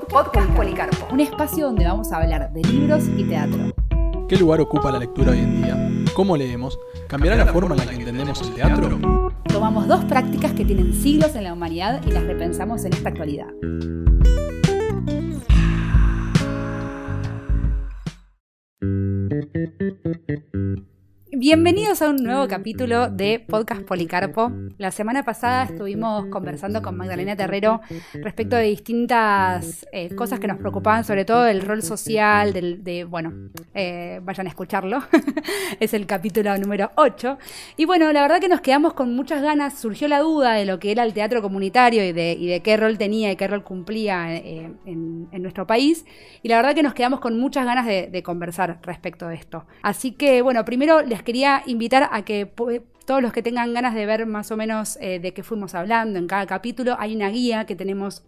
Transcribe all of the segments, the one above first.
Podcast Policarpo. Un espacio donde vamos a hablar de libros y teatro. ¿Qué lugar ocupa la lectura hoy en día? ¿Cómo leemos? ¿Cambiará la forma en la que entendemos el teatro? Tomamos dos prácticas que tienen siglos en la humanidad y las repensamos en esta actualidad. Bienvenidos a un nuevo capítulo de Podcast Policarpo. La semana pasada estuvimos conversando con Magdalena Terrero respecto de distintas eh, cosas que nos preocupaban, sobre todo el rol social, del, de, bueno, eh, vayan a escucharlo, es el capítulo número 8. Y bueno, la verdad que nos quedamos con muchas ganas, surgió la duda de lo que era el teatro comunitario y de, y de qué rol tenía y qué rol cumplía eh, en, en, nuestro país. Y la verdad que nos quedamos con muchas ganas de, de conversar respecto de esto. Así que bueno, primero les quería invitar a que todos los que tengan ganas de ver más o menos eh, de qué fuimos hablando en cada capítulo, hay una guía que tenemos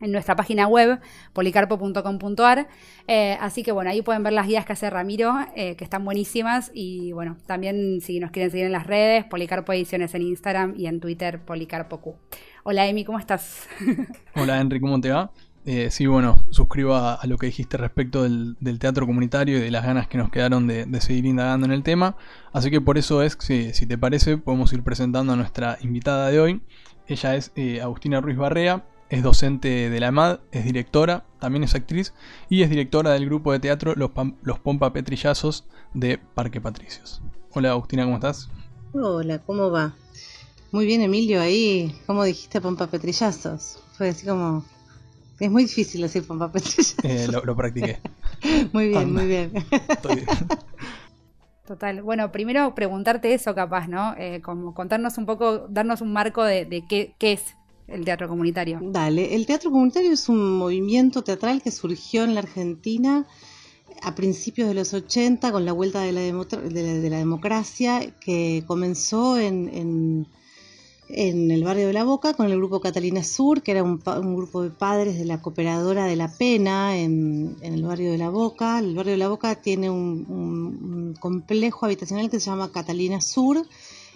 en nuestra página web, policarpo.com.ar. Eh, así que bueno, ahí pueden ver las guías que hace Ramiro, eh, que están buenísimas. Y bueno, también si nos quieren seguir en las redes, Policarpo Ediciones en Instagram y en Twitter, PolicarpoQ. Hola Emi, ¿cómo estás? Hola Henry, ¿cómo te va? Eh, sí, bueno, suscribo a, lo que dijiste respecto del, teatro comunitario y de las ganas que nos quedaron de, seguir indagando en el tema. Así que por eso es, si, te parece, podemos ir presentando a nuestra invitada de hoy. Ella es eh, Agustina Ruiz Barrea, es docente de la EMAD, es directora, también es actriz y es directora del grupo de teatro Los, Los Pompa Petrillazos de Parque Patricios. Hola Agustina, ¿cómo estás? Hola, ¿cómo va? Muy bien, Emilio, ahí, ¿cómo dijiste Pompa Petrillazos? Fue así como es muy difícil decir pompa. Eh, lo, lo, practiqué. muy bien, Anda. muy bien. bien. Total. Bueno, primero preguntarte eso capaz, ¿no? Eh, como contarnos un poco, darnos un marco de, de qué, qué, es el teatro comunitario. Dale, el teatro comunitario es un movimiento teatral que surgió en la Argentina a principios de los 80 con la vuelta de la, de la, de la democracia que comenzó en, en en el barrio de La Boca con el grupo Catalina Sur, que era un, un grupo de padres de la cooperadora de La Pena en, en, el barrio de La Boca. El barrio de La Boca tiene un, complejo habitacional que se llama Catalina Sur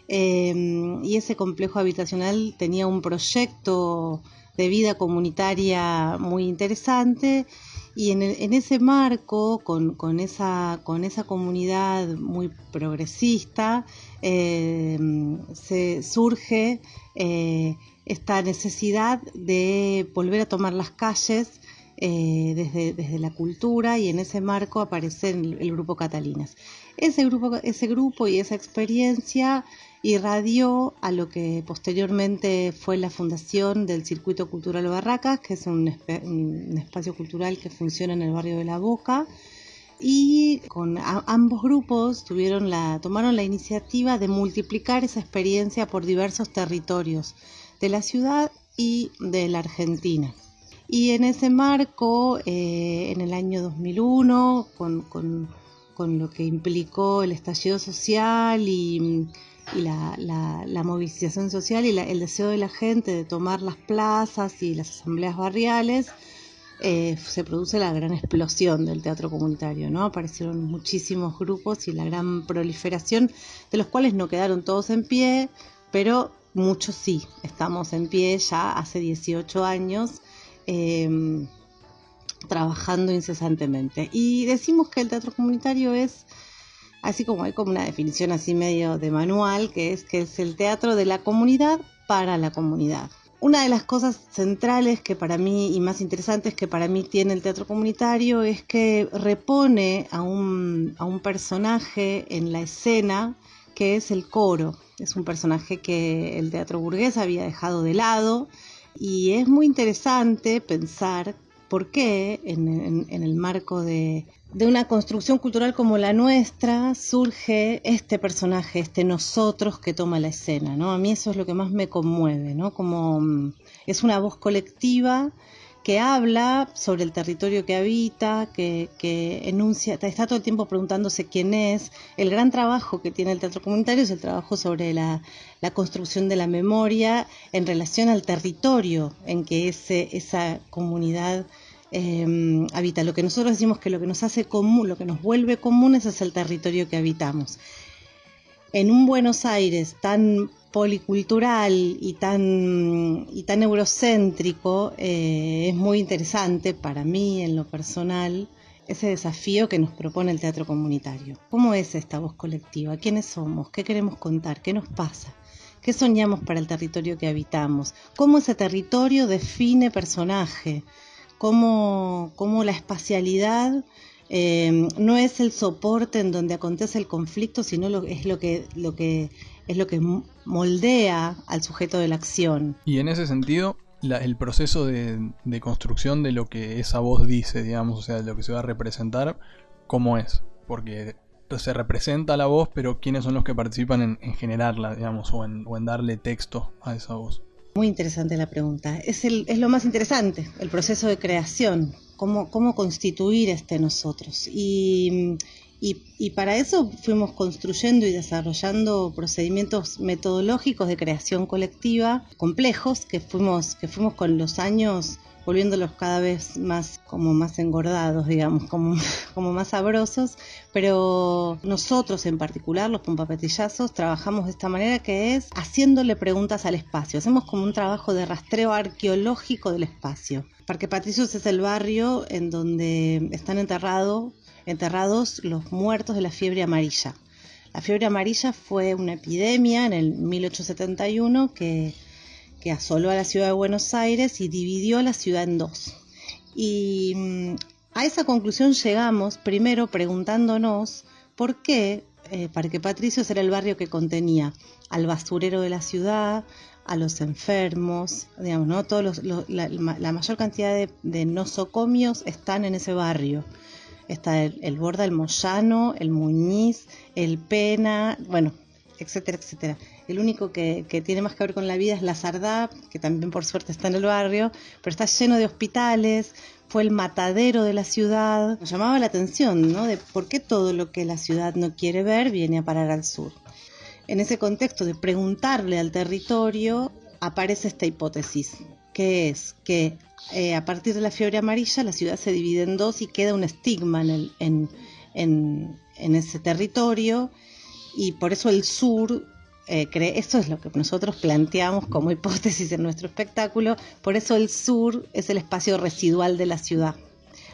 eh, y ese complejo habitacional tenía un proyecto de vida comunitaria muy interesante y en, en ese marco, con, con, esa, con esa comunidad muy progresista, eh, se surge eh, esta necesidad de volver a tomar las calles eh, desde, la cultura y en ese marco aparece el, grupo Catalinas. Ese grupo, ese grupo y esa experiencia irradió a lo que posteriormente fue la fundación del Circuito Cultural Barracas, que es un, espacio cultural que funciona en el barrio de La Boca, y con ambos grupos tuvieron la, tomaron la iniciativa de multiplicar esa experiencia por diversos territorios de la ciudad y de la Argentina. Y en ese marco, eh, en el año 2001, con, con, con, lo que implicó el estallido social y, la, la, movilización social y la, el deseo de la gente de tomar las plazas y las asambleas barriales, eh, se produce la gran explosión del teatro comunitario, ¿no? Aparecieron muchísimos grupos y la gran proliferación, de los cuales no quedaron todos en pie, pero muchos sí, estamos en pie ya hace 18 años. Eh, trabajando incesantemente. Y decimos que el teatro comunitario es, así como hay como una definición así medio de manual, que es que es el teatro de la comunidad para la comunidad. Una de las cosas centrales que para mí y más interesantes que para mí tiene el teatro comunitario es que repone a un, a un personaje en la escena que es el coro. Es un personaje que el teatro burgués había dejado de lado y es muy interesante pensar por qué en, el marco de, de, una construcción cultural como la nuestra surge este personaje, este nosotros que toma la escena, ¿no? A mí eso es lo que más me conmueve, ¿no? Como mm, es una voz colectiva que habla sobre el territorio que habita, que, que, enuncia, está todo el tiempo preguntándose quién es. El gran trabajo que tiene el teatro comunitario es el trabajo sobre la, la construcción de la memoria en relación al territorio en que ese, esa comunidad eh, habita. Lo que nosotros decimos que lo que nos hace común, lo que nos vuelve comunes es el territorio que habitamos. En un Buenos Aires tan policultural y tan, y tan eurocéntrico, eh, es muy interesante para mí en lo personal ese desafío que nos propone el teatro comunitario. ¿Cómo es esta voz colectiva? ¿Quiénes somos? ¿Qué queremos contar? ¿Qué nos pasa? ¿Qué soñamos para el territorio que habitamos? ¿Cómo ese territorio define personaje? ¿Cómo, cómo la espacialidad eh, no es el soporte en donde acontece el conflicto, sino es lo que, lo que es lo que moldea al sujeto de la acción. Y en ese sentido, el proceso de, construcción de lo que esa voz dice, digamos, o sea, de lo que se va a representar, ¿cómo es? Porque se representa la voz, pero ¿quiénes son los que participan en, generarla, digamos, o en, o en, darle texto a esa voz? Muy interesante la pregunta. Es, el, es lo más interesante, el proceso de creación, cómo, cómo constituir este nosotros. Y, y, para eso fuimos construyendo y desarrollando procedimientos metodológicos de creación colectiva complejos que fuimos, que fuimos con los años volviéndolos cada vez más como más engordados, digamos, como, como más sabrosos, pero nosotros en particular, los pompapetillazos, trabajamos de esta manera que es haciéndole preguntas al espacio, hacemos como un trabajo de rastreo arqueológico del espacio. Parque Patricios es el barrio en donde están enterrados enterrados los muertos de la fiebre amarilla. La fiebre amarilla fue una epidemia en el 1871 que, que asoló a la ciudad de Buenos Aires y dividió la ciudad en dos. Y mm, a esa conclusión llegamos primero preguntándonos por qué eh, Parque Patricios era el barrio que contenía al basurero de la ciudad, a los enfermos, digamos, ¿no? Todos la, mayor cantidad de, de nosocomios están en ese barrio está el, Borda, el Moyano, el Muñiz, el Pena, bueno, etcétera, etcétera. El único que, tiene más que ver con la vida es la Sardá, que también por suerte está en el barrio, pero está lleno de hospitales, fue el matadero de la ciudad. Nos llamaba la atención, ¿no? De por qué todo lo que la ciudad no quiere ver viene a parar al sur. En ese contexto de preguntarle al territorio, aparece esta hipótesis, que es que eh, a partir de la fiebre amarilla la ciudad se divide en dos y queda un estigma en, ese territorio y por eso el sur, eh, esto es lo que nosotros planteamos como hipótesis en nuestro espectáculo, por eso el sur es el espacio residual de la ciudad.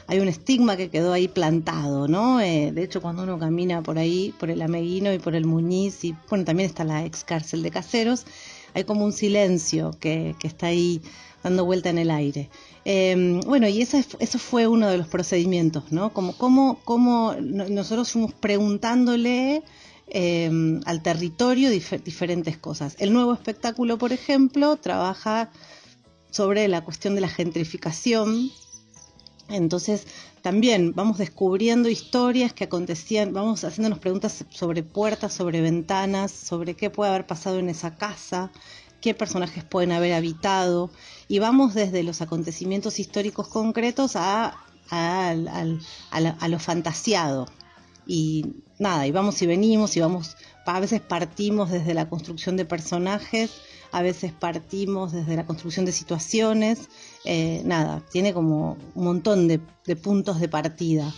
Hay un estigma que quedó ahí plantado, ¿no? Eh, de hecho, cuando uno camina por ahí, por el Ameguino y por el Muñiz, y bueno, también está la ex cárcel de caseros, hay como un silencio que, que está ahí dando vuelta en el aire. Em, bueno, y eso fue uno de los procedimientos, ¿no? Como, cómo, nosotros fuimos preguntándole em, al territorio diferentes cosas. El nuevo espectáculo, por ejemplo, trabaja sobre la cuestión de la gentrificación. Entonces, también vamos descubriendo historias que acontecían, vamos haciéndonos preguntas sobre puertas, sobre ventanas, sobre qué puede haber pasado en esa casa, qué personajes pueden haber habitado, y vamos desde los acontecimientos históricos concretos a, a, lo fantasiado. Y nada, y vamos y venimos, y vamos, a veces partimos desde la construcción de personajes, a veces partimos desde la construcción de situaciones, eh, nada, tiene como un montón de puntos de partida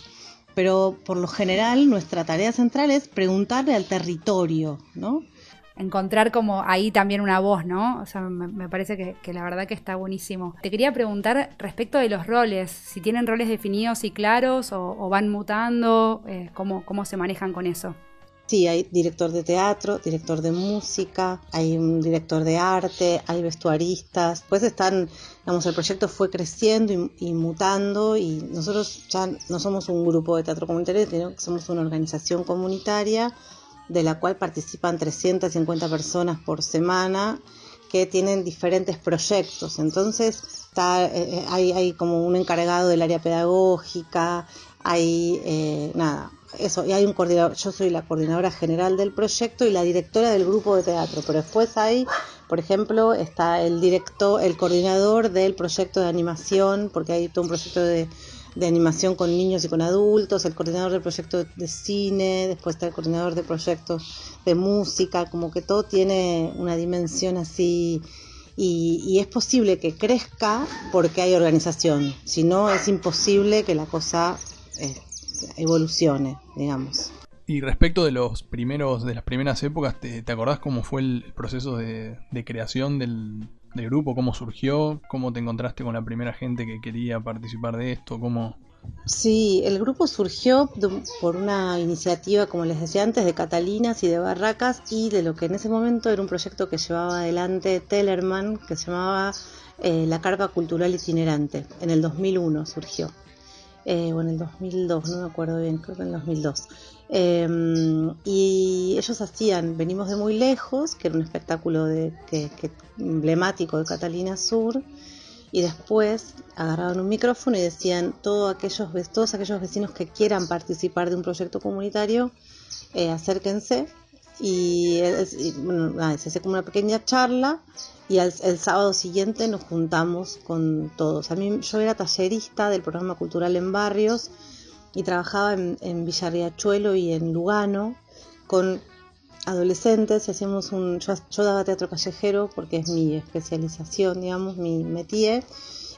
pero por lo general nuestra tarea central es preguntarle al territorio, ¿no? Encontrar como ahí también una voz, ¿no? O sea, me, parece que, la verdad que está buenísimo. Te quería preguntar respecto de los roles, si tienen roles definidos y claros o, van mutando, eh, ¿cómo, ¿cómo se manejan con eso? Sí, hay director de teatro, director de música, hay un director de arte, hay vestuaristas. Pues están, digamos, el proyecto fue creciendo y, y, mutando y nosotros ya no somos un grupo de teatro comunitario, sino que somos una organización comunitaria de la cual participan 350 personas por semana que tienen diferentes proyectos. Entonces está, eh, eh, hay, hay, como un encargado del área pedagógica, hay eh, nada, eso, y hay un coordinador, yo soy la coordinadora general del proyecto y la directora del grupo de teatro, pero después hay, por ejemplo, está el director, el coordinador del proyecto de animación, porque hay todo un proyecto de de animación con niños y con adultos, el coordinador del proyecto de cine, después está el coordinador de proyectos de música, como que todo tiene una dimensión así y, es posible que crezca porque hay organización, si no es imposible que la cosa eh, evolucione, digamos. Y respecto de los primeros, de las primeras épocas, ¿te, acordás cómo fue el proceso de, creación del, grupo? ¿Cómo surgió? ¿Cómo te encontraste con la primera gente que quería participar de esto? ¿Cómo, Sí, el grupo surgió por una iniciativa, como les decía antes, de Catalinas y de Barracas y de lo que en ese momento era un proyecto que llevaba adelante Tellerman, que se llamaba eh, La Carpa Cultural Itinerante. En el 2001 surgió. Eh, o en el 2002, no me acuerdo bien, creo que en el 2002. Em, y ellos hacían Venimos de muy lejos, que era un espectáculo de, que, emblemático de Catalina Sur, y después agarraban un micrófono y decían todos aquellos, todos aquellos vecinos que quieran participar de un proyecto comunitario, eh, acérquense y, bueno, se hace como una pequeña charla y el, sábado siguiente nos juntamos con todos. A mí yo era tallerista del programa cultural en barrios y trabajaba en, en Villarriachuelo y en Lugano con adolescentes hacíamos un yo, daba teatro callejero porque es mi especialización digamos mi métier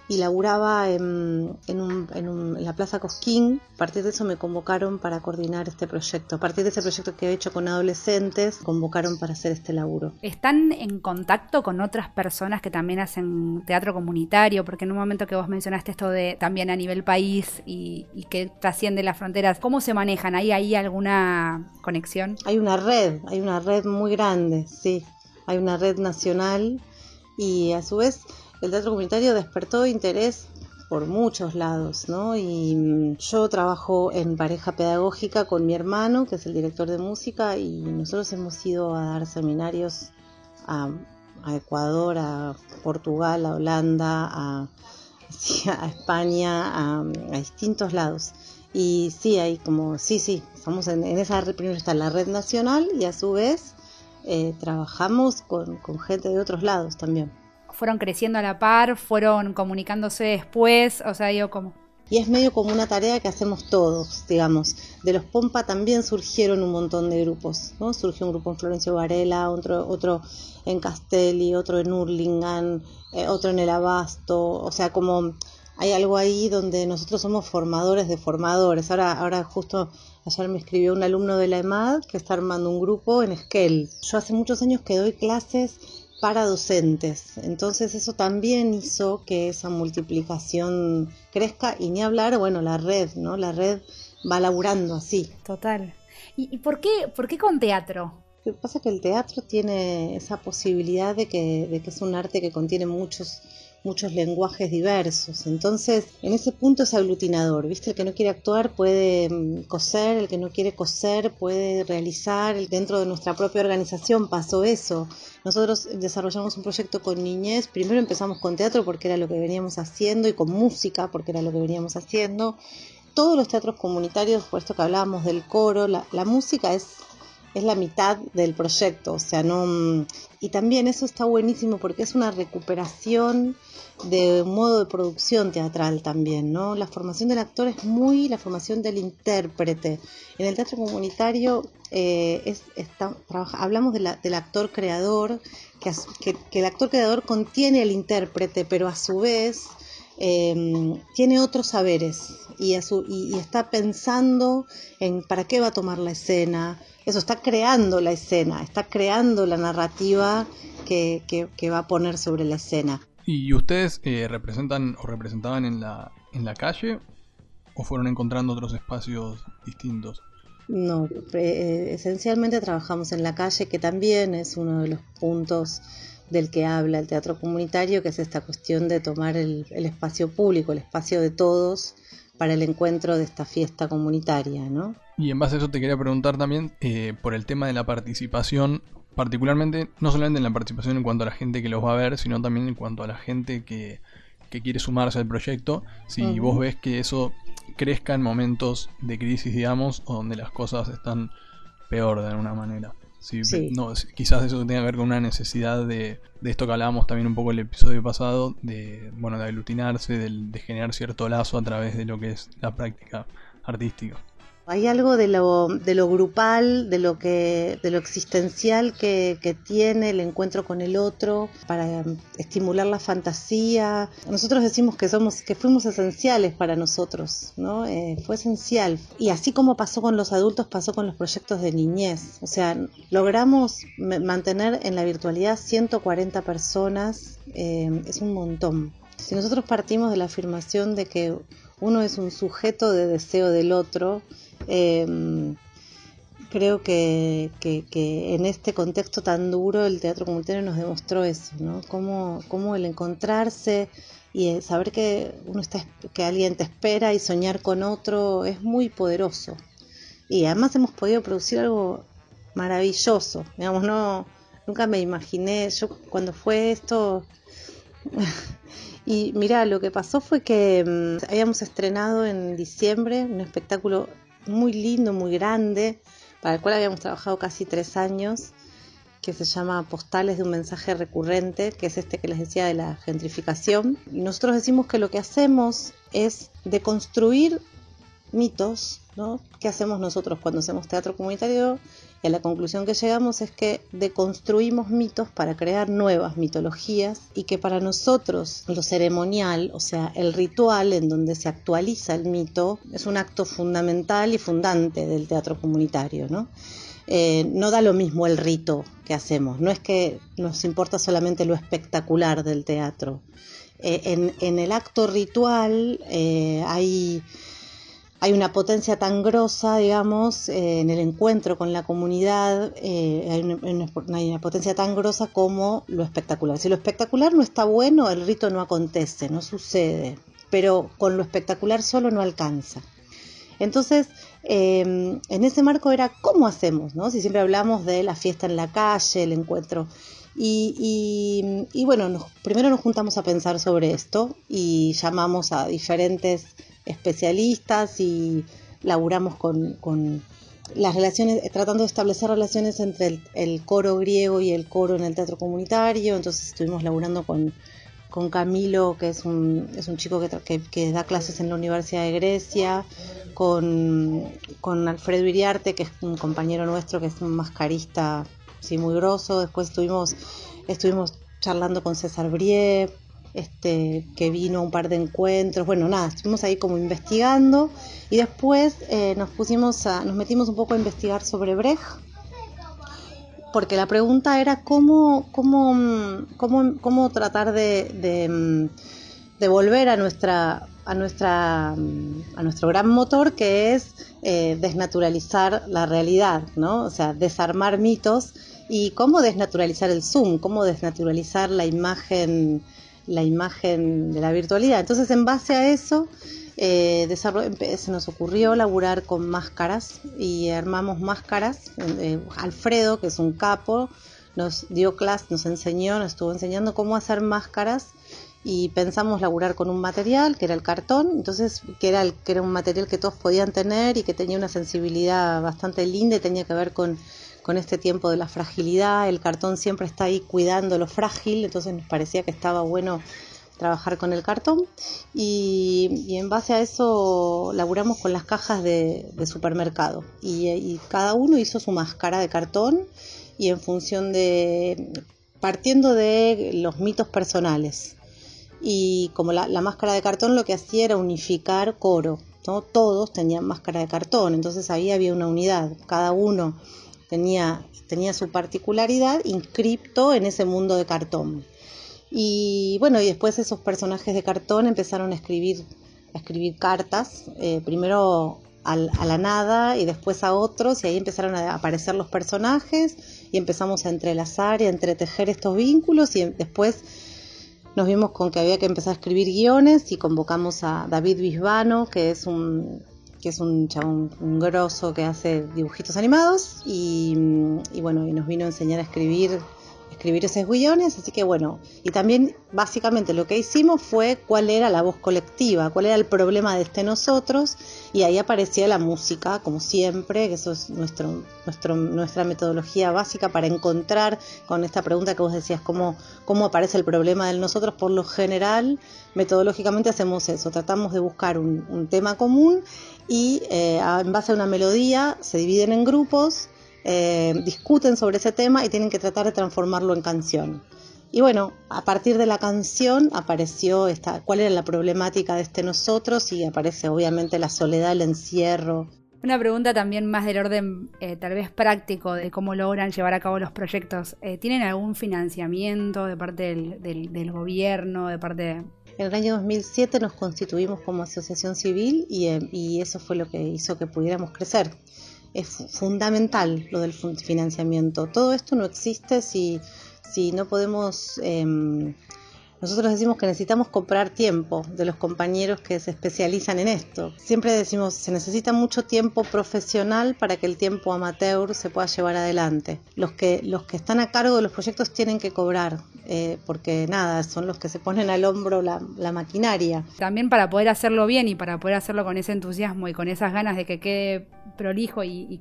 y laburaba en, en, la Plaza Cosquín. A partir de eso me convocaron para coordinar este proyecto. A partir de ese proyecto que he hecho con adolescentes, convocaron para hacer este laburo. ¿Están en contacto con otras personas que también hacen teatro comunitario? Porque en un momento que vos mencionaste esto de también a nivel país y, que trasciende las fronteras, ¿cómo se manejan? ¿Hay ahí alguna conexión? Hay una red, hay una red muy grande, sí. Hay una red nacional y a su vez el teatro comunitario despertó interés por muchos lados, ¿no? Y mm, yo trabajo en pareja pedagógica con mi hermano, que es el director de música, y nosotros hemos ido a dar seminarios a, Ecuador, a Portugal, a Holanda, a, España, a, distintos lados. Y sí, hay como, sí, sí, estamos en, esa red, primero está la red nacional y a su vez eh, trabajamos con gente de otros lados también fueron creciendo a la par, fueron comunicándose después, o sea, digo, como... Y es medio como una tarea que hacemos todos, digamos. De los Pompa también surgieron un montón de grupos, ¿no? Surgió un grupo en Florencio Varela, otro, otro en Castelli, otro en Hurlingham, eh, otro en El Abasto, o sea, como hay algo ahí donde nosotros somos formadores de formadores. Ahora, ahora justo ayer me escribió un alumno de la EMAD que está armando un grupo en Esquel. Yo hace muchos años que doy clases para docentes. Entonces eso también hizo que esa multiplicación crezca y ni hablar, bueno, la red, ¿no? La red va laburando así. Total. ¿Y, por, qué, por qué con teatro? Lo que pasa es que el teatro tiene esa posibilidad de que, de que es un arte que contiene muchos muchos lenguajes diversos. Entonces, en ese punto es aglutinador, ¿viste? El que no quiere actuar puede mm, coser, el que no quiere coser puede realizar. Dentro de nuestra propia organización pasó eso. Nosotros desarrollamos un proyecto con niñez. Primero empezamos con teatro porque era lo que veníamos haciendo y con música porque era lo que veníamos haciendo. Todos los teatros comunitarios, por esto que hablábamos del coro, la música es es la mitad del proyecto, o sea, no mm, y también eso está buenísimo porque es una recuperación de modo de producción teatral también, ¿no? La formación del actor es muy la formación del intérprete. En el teatro comunitario eh, es, hablamos del actor creador, que, que, el actor creador contiene al intérprete, pero a su vez em, tiene otros saberes y, a su, y, está pensando en para qué va a tomar la escena. Eso está creando la escena, está creando la narrativa que, que va a poner sobre la escena. ¿Y ustedes eh, representan o representaban en la, en la calle o fueron encontrando otros espacios distintos? No, eh, esencialmente trabajamos en la calle, que también es uno de los puntos del que habla el teatro comunitario, que es esta cuestión de tomar el, espacio público, el espacio de todos para el encuentro de esta fiesta comunitaria, ¿no? Y en base a eso te quería preguntar también eh, por el tema de la participación particularmente, no solamente en la participación en cuanto a la gente que los va a ver, sino también en cuanto a la gente que, quiere sumarse al proyecto, si vos ves que eso crezca en momentos de crisis, digamos, o donde las cosas están peor de alguna manera. Si, no, quizás eso tenga que ver con una necesidad de, de esto que hablábamos también un poco el episodio pasado, de, bueno, de aglutinarse, de, de generar cierto lazo a través de lo que es la práctica artística. Hay algo de lo, de lo grupal, de lo que, de lo existencial que, que tiene el encuentro con el otro para estimular la fantasía. Nosotros decimos que somos, que fuimos esenciales para nosotros, ¿no? Eh, fue esencial. Y así como pasó con los adultos, pasó con los proyectos de niñez. O sea, logramos mantener en la virtualidad 140 personas, eh, es un montón. Si nosotros partimos de la afirmación de que uno es un sujeto de deseo del otro, eh, creo que, en este contexto tan duro el teatro comunitario nos demostró eso, ¿no? Cómo, el encontrarse y saber que uno está, que alguien te espera y soñar con otro es muy poderoso. Y además hemos podido producir algo maravilloso, digamos, no, nunca me imaginé, yo cuando fue esto y mira, lo que pasó fue que mm, habíamos estrenado en diciembre un espectáculo muy lindo, muy grande, para el cual habíamos trabajado casi tres años, que se llama Postales de un mensaje recurrente, que es este que les decía de la gentrificación. Y nosotros decimos que lo que hacemos es deconstruir mitos, ¿no? ¿Qué hacemos nosotros cuando hacemos teatro comunitario? Y a la conclusión que llegamos es que deconstruimos mitos para crear nuevas mitologías y que para nosotros lo ceremonial, o sea, el ritual en donde se actualiza el mito, es un acto fundamental y fundante del teatro comunitario, ¿no? Eh, no da lo mismo el rito que hacemos, no es que nos importa solamente lo espectacular del teatro. Eh, en, el acto ritual eh, hay hay una potencia tan grosa, digamos, eh, en el encuentro con la comunidad, eh, hay, una, potencia tan grosa como lo espectacular. Si lo espectacular no está bueno, el rito no acontece, no sucede, pero con lo espectacular solo no alcanza. Entonces, em, en ese marco era cómo hacemos, ¿no? Si siempre hablamos de la fiesta en la calle, el encuentro. Y, bueno, primero nos juntamos a pensar sobre esto y llamamos a diferentes especialistas y laburamos con, las relaciones, tratando de establecer relaciones entre el, coro griego y el coro en el teatro comunitario. Entonces estuvimos laburando con, con Camilo, que es un, es un chico que, que, da clases en la Universidad de Grecia, con, con, Alfredo Iriarte, que es un compañero nuestro, que es un mascarista sí, muy grosso. Después estuvimos, estuvimos charlando con César Brie, este, que vino un par de encuentros, bueno, nada, estuvimos ahí como investigando y después eh, nos pusimos a, nos metimos un poco a investigar sobre Brecht, porque la pregunta era cómo, cómo, cómo, cómo tratar de, de, volver a nuestra a nuestra a nuestro gran motor que es eh, desnaturalizar la realidad, ¿no? O sea, desarmar mitos y cómo desnaturalizar el Zoom, cómo desnaturalizar la imagen la imagen de la virtualidad. Entonces, en base a eso, eh, se nos ocurrió laburar con máscaras y armamos máscaras. Eh, Alfredo, que es un capo, nos dio clase, nos enseñó, nos estuvo enseñando cómo hacer máscaras y pensamos laburar con un material que era el cartón, entonces que era, el, que era un material que todos podían tener y que tenía una sensibilidad bastante linda y tenía que ver con con este tiempo de la fragilidad, el cartón siempre está ahí cuidando lo frágil, entonces nos parecía que estaba bueno trabajar con el cartón. Y, en base a eso laburamos con las cajas de, supermercado. Y, cada uno hizo su máscara de cartón y en función de partiendo de los mitos personales y como la, la máscara de cartón lo que hacía era unificar coro ¿no? todos tenían máscara de cartón entonces ahí había una unidad cada uno tenía, tenía su particularidad inscripto en ese mundo de cartón. Y bueno, y después esos personajes de cartón empezaron a escribir, a escribir cartas, eh, primero a la nada y después a otros, y ahí empezaron a aparecer los personajes y empezamos a entrelazar y a entretejer estos vínculos y después nos vimos con que había que empezar a escribir guiones y convocamos a David Bisbano, que es un que es un chabón un grosso que hace dibujitos animados y, bueno, y nos vino a enseñar a escribir escribir esos guiones, así que bueno, y también básicamente lo que hicimos fue cuál era la voz colectiva, cuál era el problema de este nosotros, y ahí aparecía la música, como siempre, que eso es nuestro, nuestro, nuestra metodología básica para encontrar con esta pregunta que vos decías, cómo, cómo aparece el problema del nosotros, por lo general, metodológicamente hacemos eso, tratamos de buscar un, un tema común y eh, en base a una melodía se dividen en grupos, eh, discuten sobre ese tema y tienen que tratar de transformarlo en canción. Y bueno, a partir de la canción apareció esta, cuál era la problemática de este nosotros y aparece obviamente la soledad, el encierro. Una pregunta también más del orden eh, tal vez práctico de cómo logran llevar a cabo los proyectos. Eh, ¿Tienen algún financiamiento de parte del, del, del gobierno, de parte en el año 2007 nos constituimos como asociación civil y, y, eso fue lo que hizo que pudiéramos crecer es fundamental lo del financiamiento. Todo esto no existe si, si no podemos... Eh, nosotros decimos que necesitamos comprar tiempo de los compañeros que se especializan en esto. Siempre decimos, se necesita mucho tiempo profesional para que el tiempo amateur se pueda llevar adelante. Los que, los que están a cargo de los proyectos tienen que cobrar, eh, porque nada, son los que se ponen al hombro la, maquinaria. También para poder hacerlo bien y para poder hacerlo con ese entusiasmo y con esas ganas de que quede prolijo y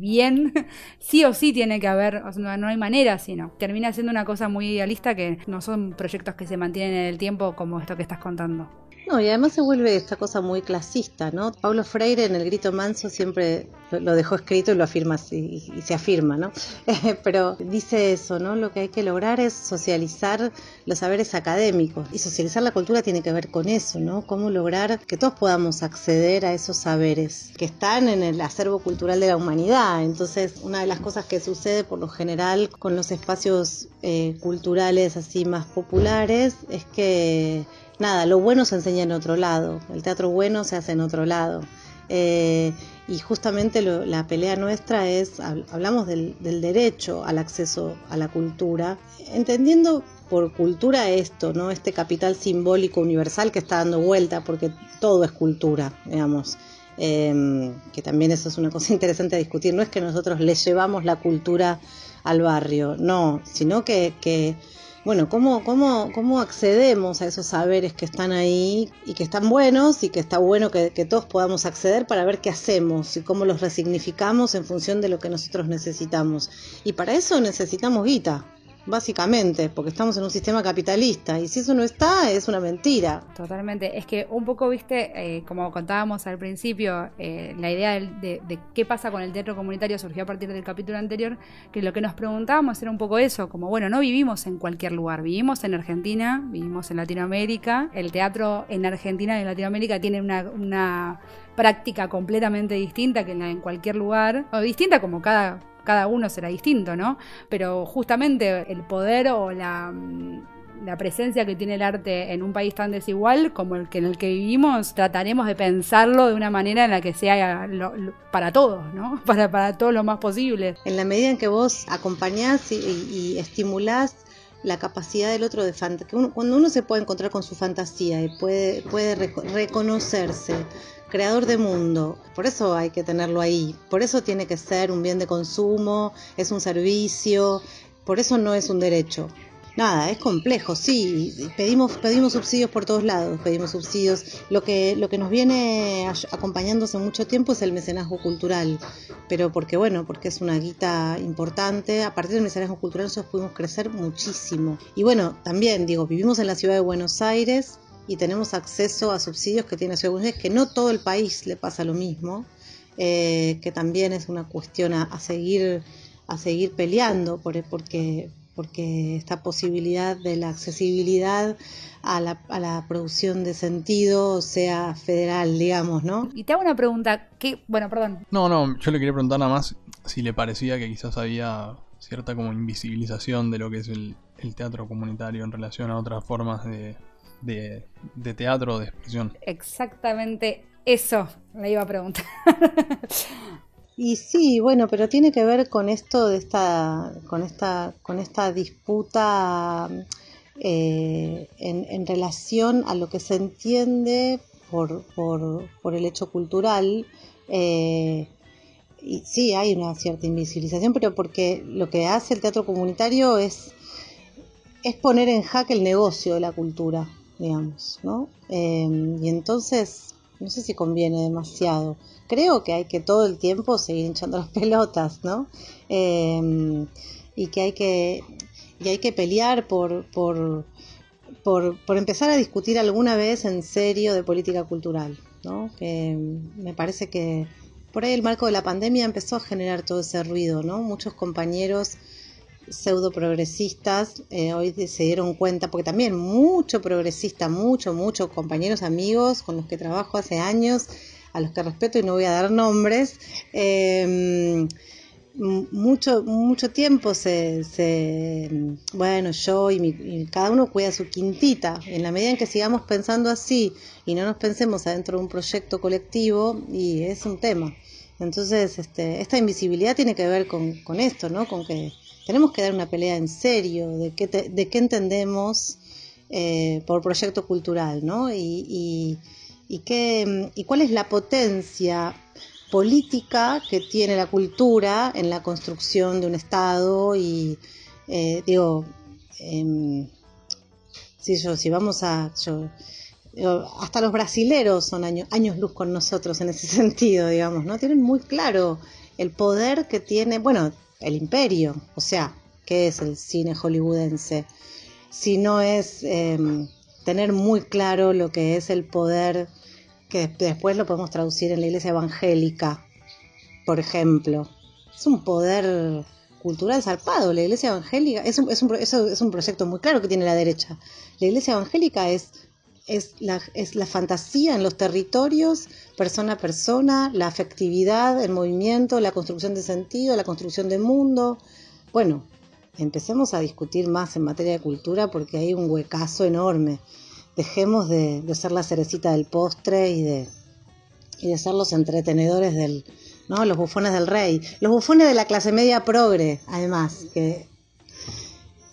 bien, sí o sí tiene que haber, o sea, no hay manera, sino termina siendo una cosa muy idealista que no son proyectos que se mantienen en el tiempo como esto que estás contando. No, y además se vuelve esta cosa muy clasista, ¿no? Pablo Freire en el grito manso siempre lo dejó escrito y lo afirma y, se afirma, ¿no? Pero dice eso, ¿no? Lo que hay que lograr es socializar los saberes académicos y socializar la cultura tiene que ver con eso, ¿no? Cómo lograr que todos podamos acceder a esos saberes que están en el acervo cultural de la humanidad. Entonces, una de las cosas que sucede por lo general con los espacios eh, culturales así más populares es que nada, lo bueno se enseña en otro lado, el teatro bueno se hace en otro lado. Eh, y justamente la pelea nuestra es, hablamos del, derecho al acceso a la cultura, entendiendo por cultura esto, ¿no? Este capital simbólico universal que está dando vuelta, porque todo es cultura, digamos. Eh, que también eso es una cosa interesante a discutir. No es que nosotros le llevamos la cultura al barrio, no, sino que bueno, ¿cómo, cómo, cómo accedemos a esos saberes que están ahí y que están buenos y que está bueno que, que, todos podamos acceder para ver qué hacemos y cómo los resignificamos en función de lo que nosotros necesitamos? Y para eso necesitamos guita, básicamente, porque estamos en un sistema capitalista y si eso no está, es una mentira. Totalmente, es que un poco, viste, eh, como contábamos al principio, eh, la idea de, de, qué pasa con el teatro comunitario surgió a partir del capítulo anterior, que lo que nos preguntábamos era un poco eso, como bueno, no vivimos en cualquier lugar, vivimos en Argentina, vivimos en Latinoamérica, el teatro en Argentina y en Latinoamérica tiene una, una práctica completamente distinta que en, en cualquier lugar, o distinta como cada cada uno será distinto, ¿no? Pero justamente el poder o la, la, presencia que tiene el arte en un país tan desigual como el que en el que vivimos, trataremos de pensarlo de una manera en la que sea para todos, ¿no? Para, para todos lo más posible. En la medida en que vos acompañás y, y, y estimulás la capacidad del otro de uno, cuando uno se puede encontrar con su fantasía y puede, puede reconocerse creador de mundo. Por eso hay que tenerlo ahí. Por eso tiene que ser un bien de consumo, es un servicio, por eso no es un derecho. Nada, es complejo, sí, pedimos, pedimos subsidios por todos lados, pedimos subsidios. Lo que, lo que nos viene acompañando hace mucho tiempo es el mecenazgo cultural, pero porque bueno, porque es una guita importante. A partir del mecenazgo cultural nosotros pudimos crecer muchísimo. Y bueno, también digo, vivimos en la ciudad de Buenos Aires, y tenemos acceso a subsidios que tiene Ciudad de Buenos Aires, que no todo el país le pasa lo mismo, eh, que también es una cuestión a, a, seguir a seguir peleando por, porque porque esta posibilidad de la accesibilidad a la, a la, producción de sentido sea federal, digamos, ¿no? Y te hago una pregunta, ¿qué? Bueno, perdón. No, no, yo le quería preguntar nada más si le parecía que quizás había cierta como invisibilización de lo que es el, el teatro comunitario en relación a otras formas de, de, de teatro de expresión. Exactamente eso le iba a preguntar. Y sí, bueno, pero tiene que ver con esto de esta, con esta, con esta disputa eh, en, en, relación a lo que se entiende por, por, por el hecho cultural. Eh, y sí, hay una cierta invisibilización, pero porque lo que hace el teatro comunitario es es poner en jaque el negocio de la cultura, digamos, ¿no? Em, y entonces, no sé si conviene demasiado. Creo que hay que todo el tiempo seguir hinchando las pelotas, ¿no? Em, y que hay que, y hay que pelear por, por, por, por, empezar a discutir alguna vez en serio de política cultural, ¿no? Que me parece que por ahí el marco de la pandemia empezó a generar todo ese ruido, ¿no? Muchos compañeros pseudo progresistas eh, hoy se dieron cuenta, porque también mucho progresista, mucho, muchos compañeros, amigos con los que trabajo hace años, a los que respeto y no voy a dar nombres, em, mucho, mucho tiempo se, bueno, yo y, mi, cada uno cuida su quintita. En la medida en que sigamos pensando así y no nos pensemos adentro de un proyecto colectivo, y es un tema. Entonces, este, esta invisibilidad tiene que ver con, con esto, ¿no? Con que tenemos que dar una pelea en serio de qué, de qué entendemos eh, por proyecto cultural, ¿no? Y, y, qué, y cuál es la potencia política que tiene la cultura en la construcción de un Estado y, eh, digo, yo, si vamos a... hasta los brasileros son años, años luz con nosotros en ese sentido, digamos, ¿no? Tienen muy claro el poder que tiene, bueno, el imperio. O sea, ¿qué es el cine hollywoodense? Si no es em, tener muy claro lo que es el poder, que después lo podemos traducir en la iglesia evangélica, por ejemplo. Es un poder cultural zarpado. La iglesia evangélica es un, es un, es un proyecto muy claro que tiene la derecha. La iglesia evangélica es es la, es la fantasía en los territorios, persona a persona, la afectividad, el movimiento, la construcción de sentido, la construcción de mundo. Bueno, empecemos a discutir más en materia de cultura porque hay un huecazo enorme. Dejemos de, ser la cerecita del postre y de, y de ser los entretenedores del, ¿no? Los bufones del rey. Los bufones de la clase media progre, además, que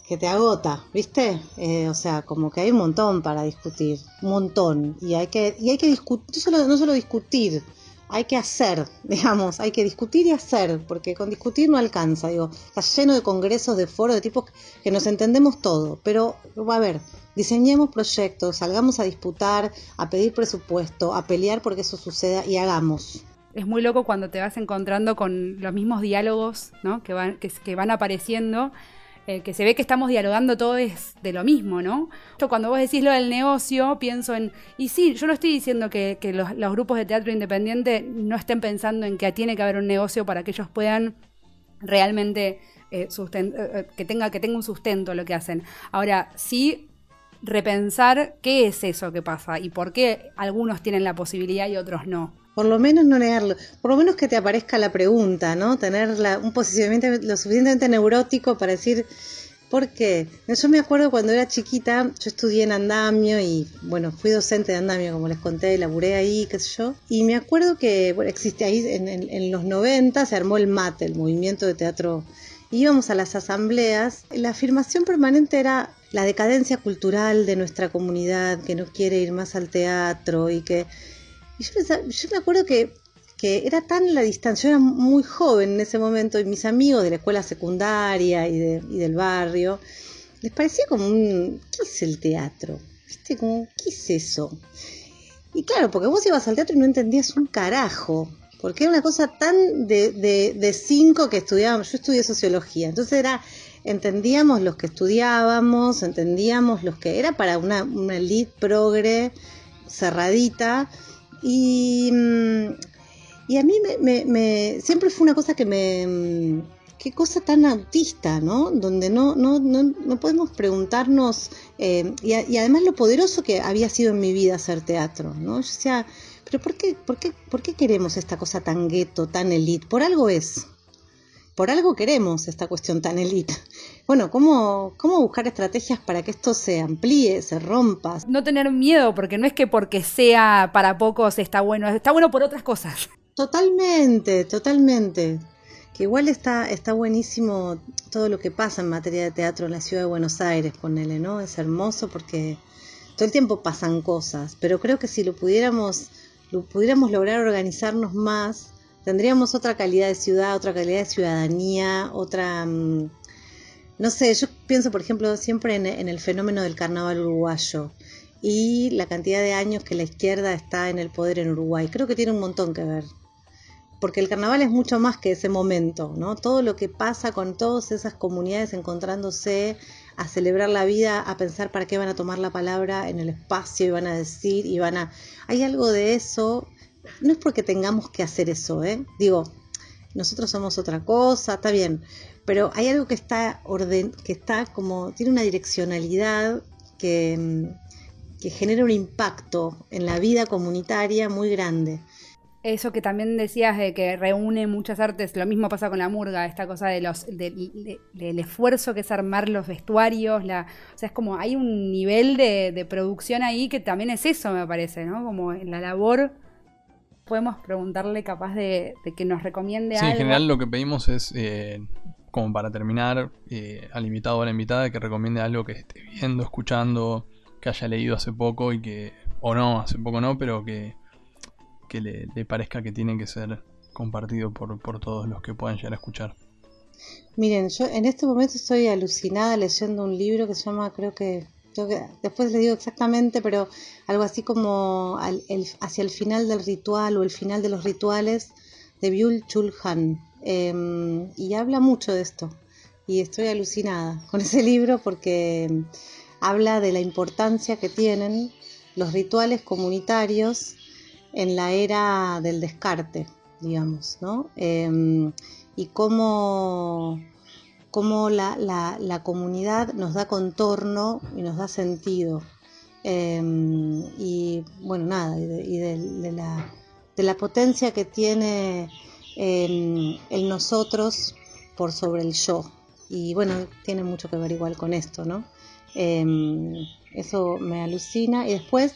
que te agota, ¿viste? Eh, o sea, como que hay un montón para discutir, un montón. Y hay que, y hay que discutir, no solo, discutir, hay que hacer, digamos, hay que discutir y hacer, porque con discutir no alcanza, digo, está lleno de congresos, de foros, de tipos que nos entendemos todo, pero a ver, diseñemos proyectos, salgamos a disputar, a pedir presupuesto, a pelear porque eso suceda y hagamos. Es muy loco cuando te vas encontrando con los mismos diálogos ¿no? que, van, que van apareciendo eh, que se ve que estamos dialogando todo es de lo mismo, ¿no? Yo cuando vos decís lo del negocio, pienso en, y sí, yo no estoy diciendo que, los, grupos de teatro independiente no estén pensando en que tiene que haber un negocio para que ellos puedan realmente eh, eh, que, tenga, que tenga un sustento lo que hacen. Ahora, sí repensar qué es eso que pasa y por qué algunos tienen la posibilidad y otros no. Por lo menos no negarlo, por lo menos que te aparezca la pregunta, ¿no? Tener un posicionamiento lo suficientemente neurótico para decir, ¿por qué? Yo me acuerdo cuando era chiquita, yo estudié en andamio y, bueno, fui docente de andamio, como les conté, laburé ahí, qué sé yo. Y me acuerdo que, bueno, existe ahí, en, en los 90 se armó el MATE, el Movimiento de Teatro íbamos a las asambleas, la afirmación permanente era la decadencia cultural de nuestra comunidad, que no quiere ir más al teatro y que y yo, yo me acuerdo que, que, era tan la distancia, yo era muy joven en ese momento, y mis amigos de la escuela secundaria y, de, y del barrio, les parecía como un, ¿qué es el teatro? ¿Viste? Como, ¿qué es eso? Y claro, porque vos ibas al teatro y no entendías un carajo, porque era una cosa tan de, de, de cinco que estudiábamos, yo estudié sociología, entonces era, entendíamos los que estudiábamos, entendíamos los que, era para una, una elite progre, cerradita, y, mm, y a mí me, siempre fue una cosa que me... Mm, qué cosa tan autista, ¿no? Donde no, no, no, no podemos preguntarnos, eh, y, además lo poderoso que había sido en mi vida hacer teatro, ¿no? Yo decía, pero ¿por qué, por qué, por qué queremos esta cosa tan gueto, tan elite? Por algo es. Por algo queremos esta cuestión tan elite. Bueno, ¿cómo, ¿cómo buscar estrategias para que esto se amplíe, se rompa? No tener miedo, porque no es que porque sea para pocos está bueno, está bueno por otras cosas. Totalmente, totalmente. Que igual está, está buenísimo todo lo que pasa en materia de teatro en la ciudad de Buenos Aires, ponele, ¿no? Es hermoso porque todo el tiempo pasan cosas, pero creo que si lo pudiéramos, lo pudiéramos lograr organizarnos más, tendríamos otra calidad de ciudad, otra calidad de ciudadanía, otra... No sé, yo pienso, por ejemplo, siempre en el fenómeno del carnaval uruguayo y la cantidad de años que la izquierda está en el poder en Uruguay. Creo que tiene un montón que ver porque el carnaval es mucho más que ese momento, ¿no? Todo lo que pasa con todas esas comunidades encontrándose a celebrar la vida, a pensar para qué van a tomar la palabra en el espacio y van a decir y van a... Hay algo de eso, no es porque tengamos que hacer eso, ¿eh? Digo, nosotros somos otra cosa, está bien, pero hay algo que está orden, que está como, tiene una direccionalidad que, que genera un impacto en la vida comunitaria muy grande eso que también decías de que reúne muchas artes, lo mismo pasa con la murga, esta cosa de los del esfuerzo que es armar los vestuarios, la, o sea, es como hay un nivel de, producción ahí que también es eso, me parece, ¿no? Como en la labor podemos preguntarle capaz de, que nos recomiende algo. Sí, en general lo que pedimos es, eh, como para terminar, eh, al invitado o a la invitada que recomiende algo que esté viendo, escuchando, que haya leído hace poco y que, o no, hace poco no, pero que que le, parezca que tiene que ser compartido por, por todos los que puedan llegar a escuchar. Miren, yo en este momento estoy alucinada leyendo un libro que se llama, creo que, después le digo exactamente, pero algo así como hacia el final del ritual o el final de los rituales de Byul Chul Han. Em, y habla mucho de esto. Y estoy alucinada con ese libro porque habla de la importancia que tienen los rituales comunitarios en la era del descarte, digamos, ¿no? Em, y cómo, cómo la, la, comunidad nos da contorno y nos da sentido. Em, y bueno, nada, y, de, la, de, la, potencia que tiene em, el nosotros por sobre el yo. Y bueno, tiene mucho que ver igual con esto, ¿no? eso me alucina. Y después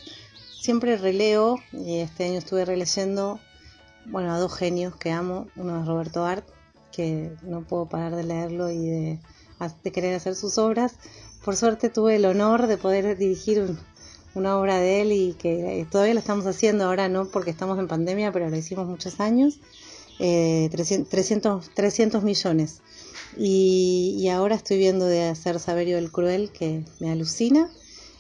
siempre releo, y este año estuve releyendo, bueno, a dos genios que amo. Uno es Roberto Art, que no puedo parar de leerlo y de, querer hacer sus obras. Por suerte tuve el honor de poder dirigir una obra de él y que todavía lo estamos haciendo ahora, no porque estamos en pandemia, pero lo hicimos muchos años. 300, eh, 300, millones. Y, ahora estoy viendo de hacer Saberio el Cruel, que me alucina.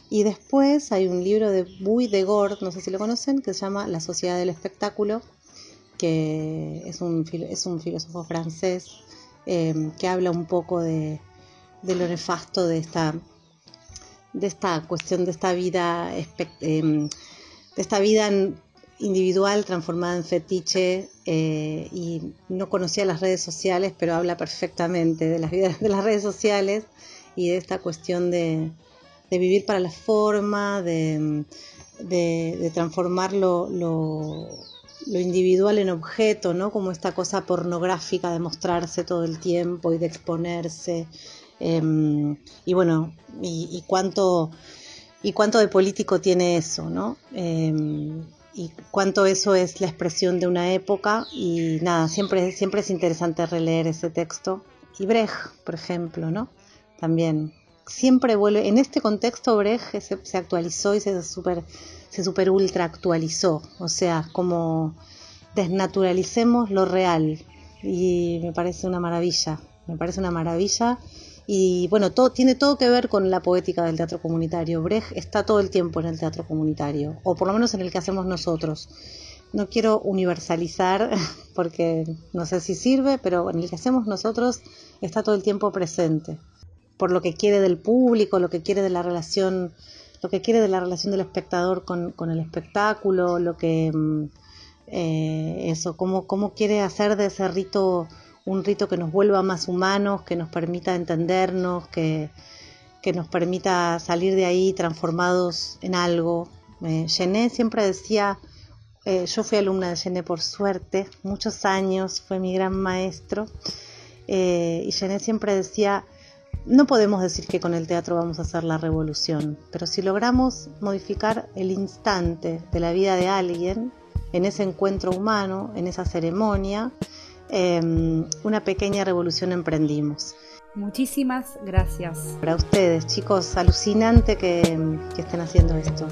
Y después hay un libro de Buy de Gord, no sé si lo conocen, que se llama La Sociedad del Espectáculo, que es un, es un filósofo francés eh, que habla un poco de, de, lo nefasto de esta, de esta cuestión de esta vida, eh, de esta vida individual transformada en fetiche eh, y no conocía las redes sociales, pero habla perfectamente de las de las redes sociales y de esta cuestión de, vivir para la forma, de, de, transformar lo, lo, individual en objeto, ¿no? Como esta cosa pornográfica de mostrarse todo el tiempo y de exponerse. Em, y bueno, y, cuánto y cuánto de político tiene eso, ¿no? Em, y cuánto eso es la expresión de una época. Y nada, siempre, siempre es interesante releer ese texto. Y Brecht, por ejemplo, ¿no? También. Siempre vuelve, en este contexto Brecht se, actualizó y se super, se super ultra actualizó, o sea, como desnaturalicemos lo real. Y me parece una maravilla, me parece una maravilla y bueno, todo, tiene todo que ver con la poética del teatro comunitario. Brecht está todo el tiempo en el teatro comunitario, o por lo menos en el que hacemos nosotros. No quiero universalizar porque no sé si sirve, pero en el que hacemos nosotros está todo el tiempo presente por lo que quiere del público, lo que quiere de la relación, lo que quiere de la relación del espectador con, el espectáculo, lo que mm, eh, eso, cómo, cómo quiere hacer de ese rito un rito que nos vuelva más humanos, que nos permita entendernos, que, que nos permita salir de ahí transformados en algo. Eh, siempre decía, eh, yo fui alumna de Gené por suerte, muchos años, fue mi gran maestro, eh, y Gené siempre decía, no podemos decir que con el teatro vamos a hacer la revolución, pero si logramos modificar el instante de la vida de alguien, en ese encuentro humano, en esa ceremonia, em, una pequeña revolución emprendimos. Muchísimas gracias. Para ustedes, chicos, alucinante que, que estén haciendo esto.